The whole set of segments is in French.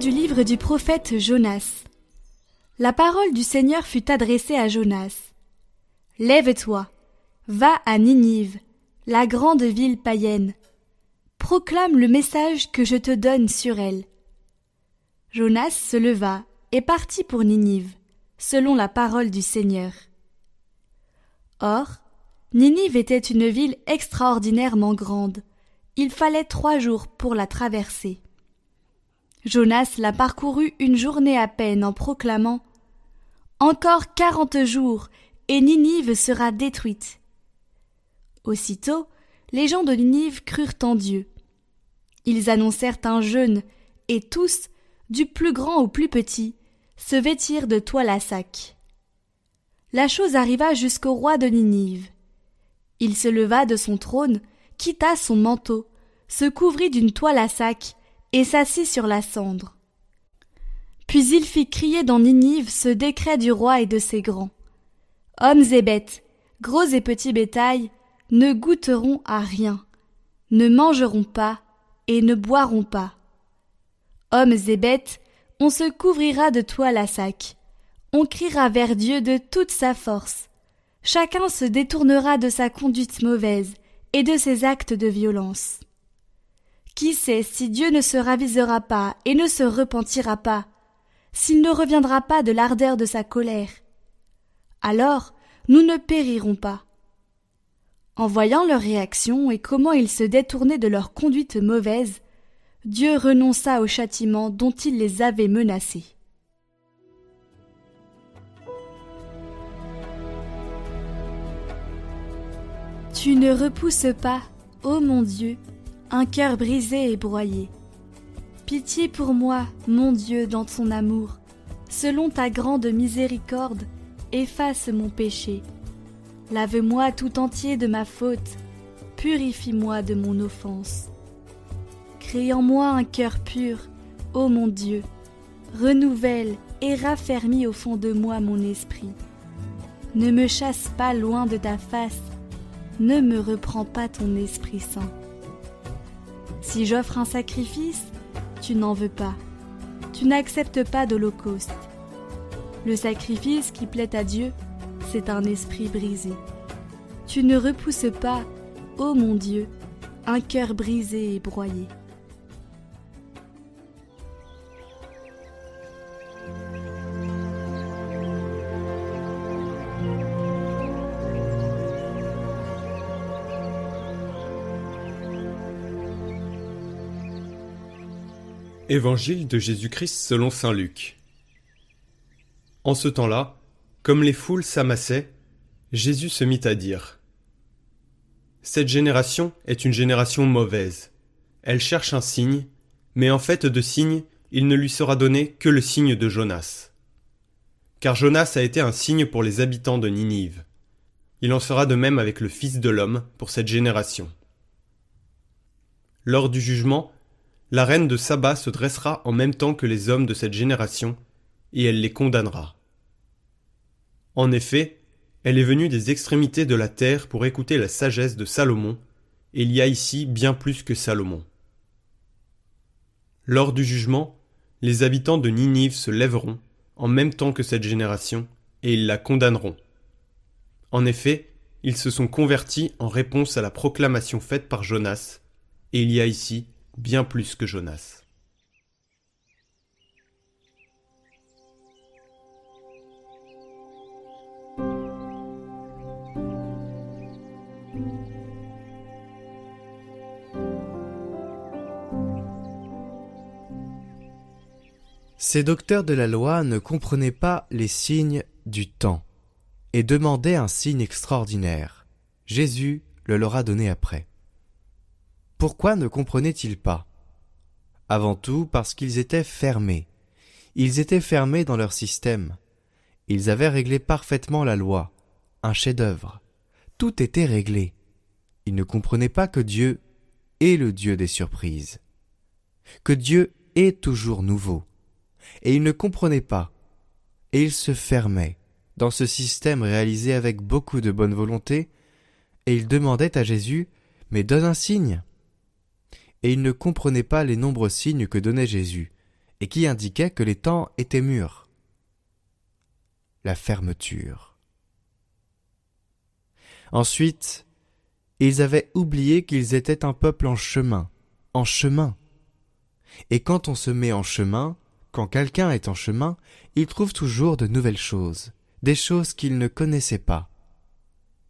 Livre du prophète Jonas. La parole du Seigneur fut adressée à Jonas. Lève-toi, va à Ninive, la grande ville païenne. Proclame le message que je te donne sur elle. Jonas se leva et partit pour Ninive, selon la parole du Seigneur. Or, Ninive était une ville extraordinairement grande. Il fallait trois jours pour la traverser. Jonas la parcourut une journée à peine en proclamant Encore quarante jours, et Ninive sera détruite. Aussitôt, les gens de Ninive crurent en Dieu. Ils annoncèrent un jeûne, et tous, du plus grand au plus petit, se vêtirent de toile à sac. La chose arriva jusqu'au roi de Ninive. Il se leva de son trône, quitta son manteau, se couvrit d'une toile à sac, et s'assit sur la cendre. Puis il fit crier dans Ninive ce décret du roi et de ses grands. Hommes et bêtes, gros et petits bétail, ne goûteront à rien, ne mangeront pas et ne boiront pas. Hommes et bêtes, on se couvrira de toile à sac, on criera vers Dieu de toute sa force. Chacun se détournera de sa conduite mauvaise et de ses actes de violence. Qui sait si Dieu ne se ravisera pas et ne se repentira pas, s'il ne reviendra pas de l'ardeur de sa colère? Alors nous ne périrons pas. En voyant leur réaction et comment ils se détournaient de leur conduite mauvaise, Dieu renonça au châtiment dont il les avait menacés. Tu ne repousses pas, ô mon Dieu, un cœur brisé et broyé. Pitié pour moi, mon Dieu, dans ton amour. Selon ta grande miséricorde, efface mon péché. Lave-moi tout entier de ma faute, purifie-moi de mon offense. Crée en moi un cœur pur, ô mon Dieu, renouvelle et raffermis au fond de moi mon esprit. Ne me chasse pas loin de ta face, ne me reprends pas ton Esprit Saint. Si j'offre un sacrifice, tu n'en veux pas. Tu n'acceptes pas d'holocauste. Le sacrifice qui plaît à Dieu, c'est un esprit brisé. Tu ne repousses pas, ô mon Dieu, un cœur brisé et broyé. Évangile de Jésus-Christ selon saint Luc. En ce temps-là, comme les foules s'amassaient, Jésus se mit à dire Cette génération est une génération mauvaise. Elle cherche un signe, mais en fait de signe, il ne lui sera donné que le signe de Jonas. Car Jonas a été un signe pour les habitants de Ninive. Il en sera de même avec le Fils de l'homme pour cette génération. Lors du jugement, la reine de Saba se dressera en même temps que les hommes de cette génération, et elle les condamnera. En effet, elle est venue des extrémités de la terre pour écouter la sagesse de Salomon, et il y a ici bien plus que Salomon. Lors du jugement, les habitants de Ninive se lèveront, en même temps que cette génération, et ils la condamneront. En effet, ils se sont convertis en réponse à la proclamation faite par Jonas, et il y a ici bien plus que Jonas. Ces docteurs de la loi ne comprenaient pas les signes du temps et demandaient un signe extraordinaire. Jésus le leur a donné après. Pourquoi ne comprenaient-ils pas? Avant tout parce qu'ils étaient fermés. Ils étaient fermés dans leur système. Ils avaient réglé parfaitement la loi, un chef-d'œuvre. Tout était réglé. Ils ne comprenaient pas que Dieu est le Dieu des surprises, que Dieu est toujours nouveau. Et ils ne comprenaient pas. Et ils se fermaient dans ce système réalisé avec beaucoup de bonne volonté, et ils demandaient à Jésus Mais donne un signe et ils ne comprenaient pas les nombreux signes que donnait Jésus, et qui indiquait que les temps étaient mûrs. La fermeture. Ensuite, ils avaient oublié qu'ils étaient un peuple en chemin, en chemin. Et quand on se met en chemin, quand quelqu'un est en chemin, il trouve toujours de nouvelles choses, des choses qu'il ne connaissait pas.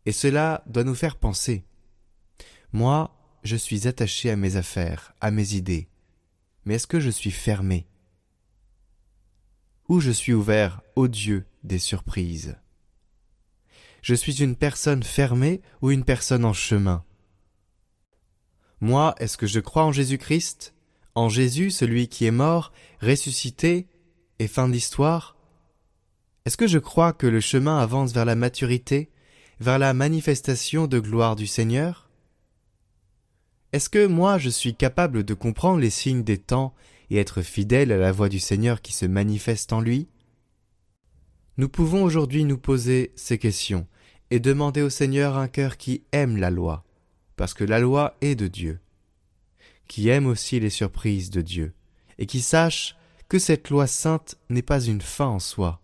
Et cela doit nous faire penser. Moi, je suis attaché à mes affaires, à mes idées. Mais est-ce que je suis fermé? Ou je suis ouvert au Dieu des surprises? Je suis une personne fermée ou une personne en chemin? Moi, est-ce que je crois en Jésus-Christ? En Jésus, celui qui est mort, ressuscité et fin d'histoire Est-ce que je crois que le chemin avance vers la maturité, vers la manifestation de gloire du Seigneur? Est-ce que moi je suis capable de comprendre les signes des temps et être fidèle à la voix du Seigneur qui se manifeste en lui? Nous pouvons aujourd'hui nous poser ces questions et demander au Seigneur un cœur qui aime la loi, parce que la loi est de Dieu, qui aime aussi les surprises de Dieu, et qui sache que cette loi sainte n'est pas une fin en soi,